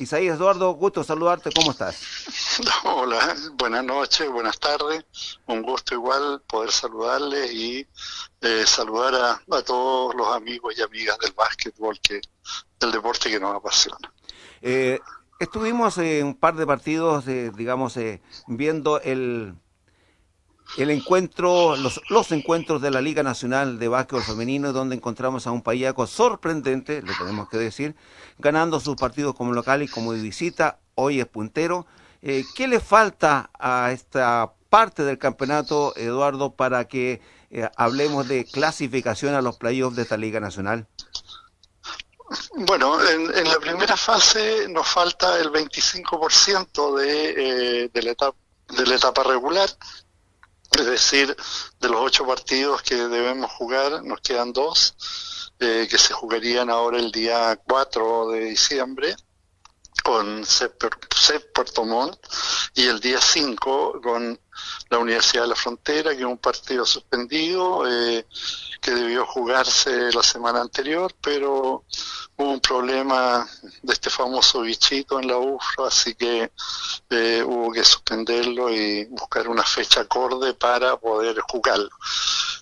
Isaías Eduardo, gusto saludarte, ¿cómo estás? Hola, buenas noches, buenas tardes, un gusto igual poder saludarles y eh, saludar a, todos los amigos y amigas del básquetbol, que del deporte que nos apasiona. Eh, estuvimos en un par de partidos, eh, digamos, viendo el el encuentro, los, los encuentros de la Liga Nacional de Básquetbol Femenino, donde encontramos a un payaco sorprendente, le tenemos que decir, ganando sus partidos como local y como de visita, hoy es puntero. Eh, ¿Qué le falta a esta parte del campeonato, Eduardo, para que eh, hablemos de clasificación a los playoffs de esta Liga Nacional? Bueno, en, la primera fase nos falta el 25% de, eh, de, la etapa, de la etapa regular es decir, de los ocho partidos que debemos jugar, nos quedan dos, eh, que se jugarían ahora el día 4 de diciembre con CEP Puerto Montt y el día 5 con la Universidad de la Frontera, que es un partido suspendido eh, que debió jugarse la semana anterior, pero hubo un problema de este famoso bichito en la UFRA, así que eh, hubo que suspenderlo y buscar una fecha acorde para poder jugarlo.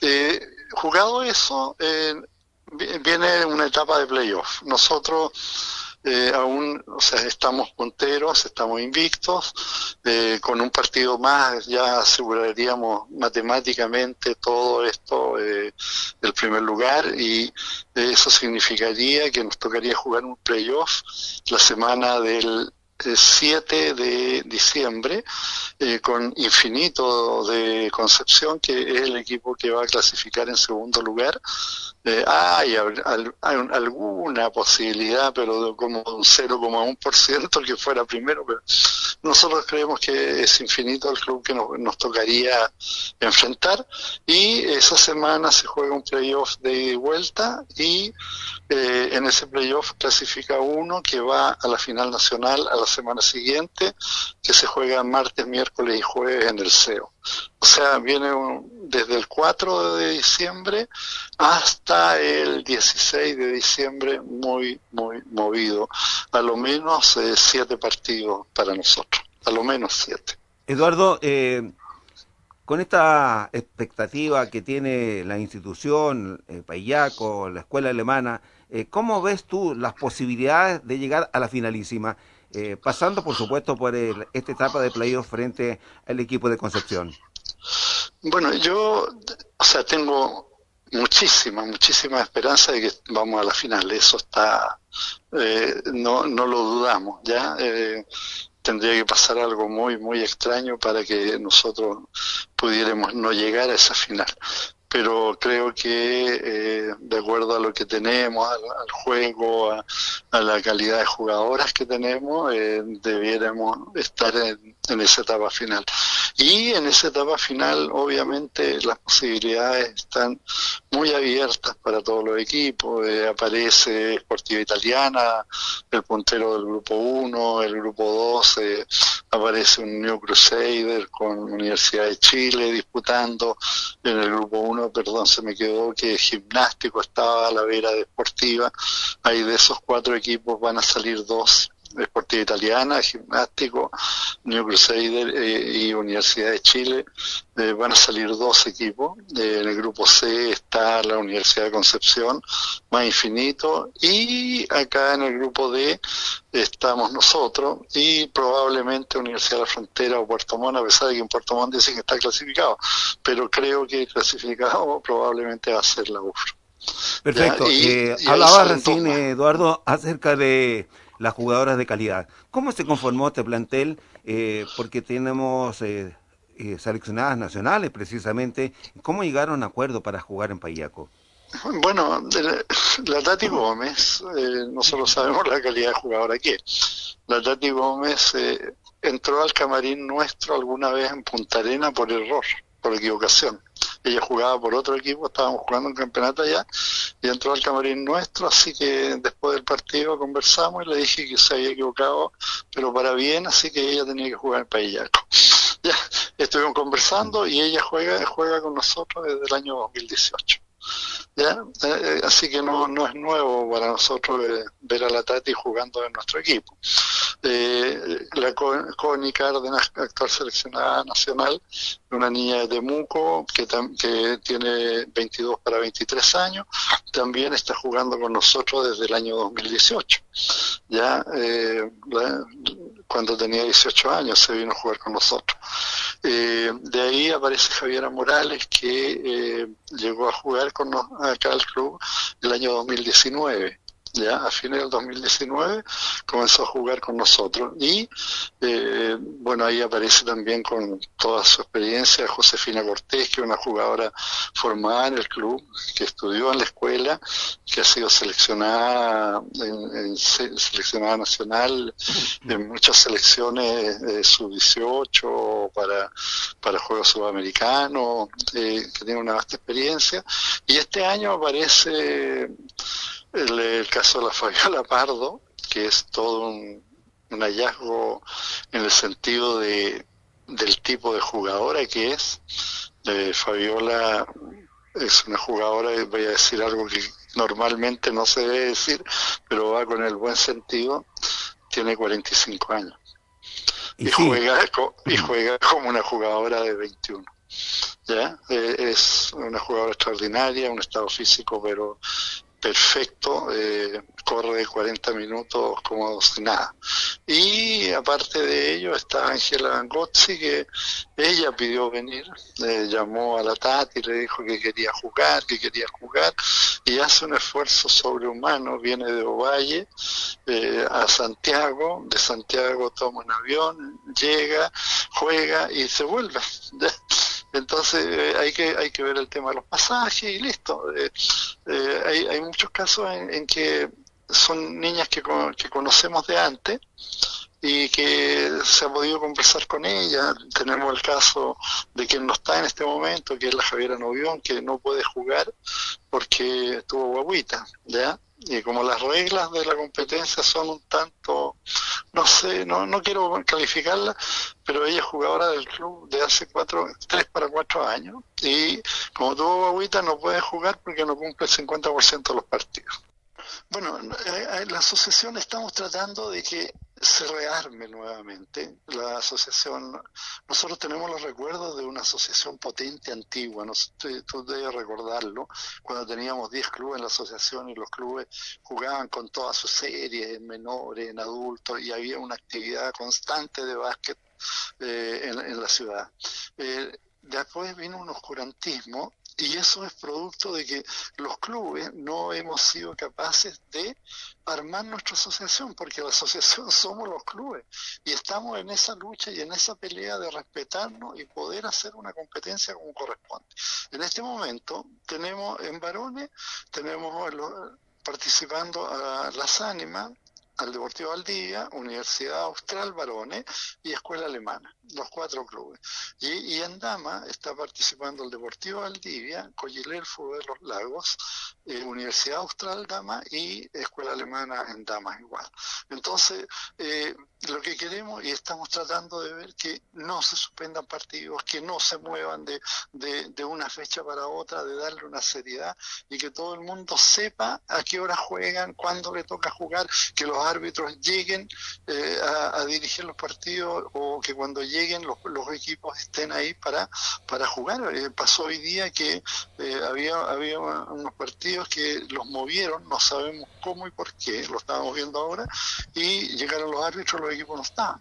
Eh, jugado eso, eh, viene una etapa de playoff. Nosotros eh, aún, o sea, estamos punteros, estamos invictos, eh, con un partido más ya aseguraríamos matemáticamente todo esto eh, del primer lugar y eso significaría que nos tocaría jugar un playoff la semana del 7 de diciembre eh, con Infinito de Concepción, que es el equipo que va a clasificar en segundo lugar. Eh, hay, alguna posibilidad, pero como un 0,1% que fuera primero, pero nosotros creemos que es infinito el club que nos, tocaría enfrentar y esa semana se juega un playoff de vuelta y eh, en ese playoff clasifica uno que va a la final nacional a la semana siguiente, que se juega martes, miércoles y jueves en el CEO. O sea, viene desde el 4 de diciembre hasta el 16 de diciembre muy, muy movido. A lo menos eh, siete partidos para nosotros, a lo menos siete. Eduardo, eh, con esta expectativa que tiene la institución, eh, Payaco, la escuela alemana, eh, ¿cómo ves tú las posibilidades de llegar a la finalísima? Eh, pasando por supuesto por esta etapa de playoff frente al equipo de Concepción. Bueno, yo, o sea, tengo muchísima, muchísima esperanza de que vamos a la final. Eso está, eh, no, no lo dudamos, ¿ya? Eh, tendría que pasar algo muy, muy extraño para que nosotros pudiéramos no llegar a esa final pero creo que eh, de acuerdo a lo que tenemos, al, juego, a, la calidad de jugadoras que tenemos, eh, debiéramos estar en, esa etapa final. Y en esa etapa final, obviamente, las posibilidades están muy abiertas para todos los equipos. Eh, aparece Sportiva Italiana, el puntero del grupo 1, el grupo 2, aparece un New Crusader con Universidad de Chile disputando en el grupo 1, perdón, se me quedó que gimnástico estaba a la vera deportiva. Ahí de esos cuatro equipos van a salir dos Deportiva Italiana, Gimnástico, New Crusader eh, y Universidad de Chile. Eh, van a salir dos equipos. Eh, en el grupo C está la Universidad de Concepción, más infinito. Y acá en el grupo D estamos nosotros y probablemente Universidad de la Frontera o Puerto Montt, a pesar de que en Puerto Montt dicen que está clasificado. Pero creo que clasificado probablemente va a ser la UFRO. Perfecto. hablaba recién, Eduardo, acerca de las jugadoras de calidad. ¿Cómo se conformó este plantel? Eh, porque tenemos eh, eh, seleccionadas nacionales precisamente. ¿Cómo llegaron a acuerdo para jugar en Payaco? Bueno, la Tati Gómez, nosotros sabemos la calidad de jugadora que La Tati Gómez entró al camarín nuestro alguna vez en Punta Arena por error, por equivocación ella jugaba por otro equipo, estábamos jugando un campeonato allá y entró al camarín nuestro, así que después del partido conversamos y le dije que se había equivocado, pero para bien, así que ella tenía que jugar en Payaco. Ya, estuvimos conversando y ella juega, juega con nosotros desde el año 2018. ¿Ya? Eh, así que no, no es nuevo para nosotros ver a la Tati jugando en nuestro equipo. Eh, la Connie Cárdenas, actual seleccionada nacional, una niña de Temuco que, tiene 22 para 23 años, también está jugando con nosotros desde el año 2018. Ya eh, cuando tenía 18 años se vino a jugar con nosotros. Eh, de ahí aparece Javiera Morales que eh, llegó a jugar con acá al club el año 2019 ya a fines del 2019 comenzó a jugar con nosotros. Y eh, bueno ahí aparece también con toda su experiencia Josefina Cortés que es una jugadora formada en el club que estudió en la escuela que ha sido seleccionada en, seleccionada nacional en muchas selecciones de sub 18 para para juegos sudamericanos eh, que tiene una vasta experiencia. Y este año aparece el, caso de la Fabiola Pardo, que es todo un, hallazgo en el sentido de, del tipo de jugadora que es. Fabiola es una jugadora, voy a decir algo que normalmente no se debe decir, pero va con el buen sentido, tiene 45 años. Y, juega, y juega como una jugadora de 21. ¿ya? Eh, es una jugadora extraordinaria, un estado físico pero perfecto, eh, corre 40 minutos como si nada. Y aparte de ello está Ángela Angozzi, que ella pidió venir, le llamó a la Tati, le dijo que quería jugar, que quería jugar, y hace un esfuerzo sobrehumano, viene de Ovalle eh, a Santiago, de Santiago toma un avión, llega, juega y se vuelve. Entonces eh, hay que hay que ver el tema de los pasajes y listo. Eh, eh, hay, hay muchos casos en, que son niñas que conocemos de antes y que se ha podido conversar con ella. Tenemos el caso de quien no está en este momento, que es la Javiera Novión, que no puede jugar porque tuvo guaguita, ¿ya? y como las reglas de la competencia son un tanto, no sé, no, no quiero calificarla, pero ella es jugadora del club de hace cuatro, tres para cuatro años y como tuvo agüita no puede jugar porque no cumple el 50% de los partidos. Bueno, en eh, la asociación estamos tratando de que se rearme nuevamente la asociación. Nosotros tenemos los recuerdos de una asociación potente antigua, no tú debes recordarlo, cuando teníamos 10 clubes en la asociación y los clubes jugaban con todas sus series, en menores, en adultos, y había una actividad constante de básquet eh, en, la ciudad. Eh, después vino un oscurantismo y eso es producto de que los clubes no hemos sido capaces de armar nuestra asociación, porque la asociación somos los clubes y estamos en esa lucha y en esa pelea de respetarnos y poder hacer una competencia como corresponde. En este momento tenemos en varones, tenemos participando a las ánimas, al Deportivo Valdivia, Universidad Austral Varones y Escuela Alemana, los cuatro clubes. Y, en Dama está participando el Deportivo Valdivia, Colliler Fútbol de los Lagos, eh, Universidad Austral Dama y Escuela Alemana en Dama igual. Entonces, eh, lo que queremos y estamos tratando de ver que no se suspendan partidos, que no se muevan de, de, una fecha para otra, de darle una seriedad y que todo el mundo sepa a qué hora juegan, cuándo le toca jugar, que los árbitros lleguen eh, a, dirigir los partidos o que cuando lleguen los, los equipos estén ahí para, para jugar. Eh, pasó hoy día que eh, había, había unos partidos que los movieron, no sabemos cómo y por qué, lo estábamos viendo ahora, y llegaron los árbitros, los equipos no estaban.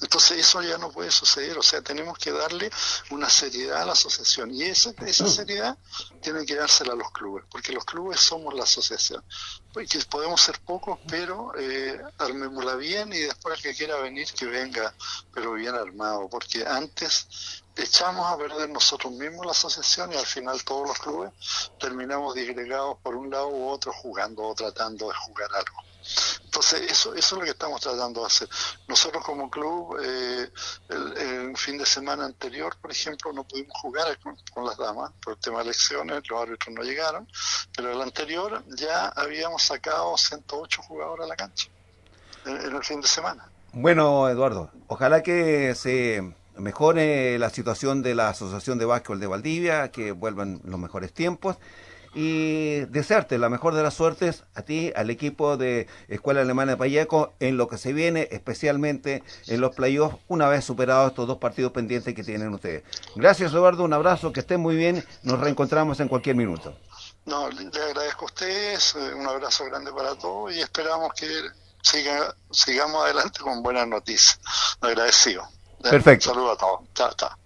Entonces eso ya no puede suceder, o sea, tenemos que darle una seriedad a la asociación y esa, esa mm. seriedad tiene que dársela a los clubes, porque los clubes somos la asociación. Porque podemos ser pocos, pero eh, armémosla bien y después el que quiera venir, que venga, pero bien armado, porque antes echamos a perder nosotros mismos la asociación y al final todos los clubes terminamos disgregados por un lado u otro jugando o tratando de jugar algo. Entonces, eso, eso es lo que estamos tratando de hacer. Nosotros como club, eh, el, fin de semana anterior, por ejemplo, no pudimos jugar con, las damas por el tema de elecciones, los árbitros no llegaron, pero el anterior ya habíamos sacado 108 jugadores a la cancha en, en el fin de semana. Bueno, Eduardo, ojalá que se mejore la situación de la Asociación de Básquetbol de Valdivia, que vuelvan los mejores tiempos y desearte la mejor de las suertes a ti, al equipo de Escuela Alemana de Payeco, en lo que se viene, especialmente en los playoffs, una vez superados estos dos partidos pendientes que tienen ustedes. Gracias, Eduardo, un abrazo, que estén muy bien, nos reencontramos en cualquier minuto. No, le agradezco a ustedes, eh, un abrazo grande para todos y esperamos que siga, sigamos adelante con buenas noticias. Agradecido. Perfecto. Un saludo a todos. Chao, chao.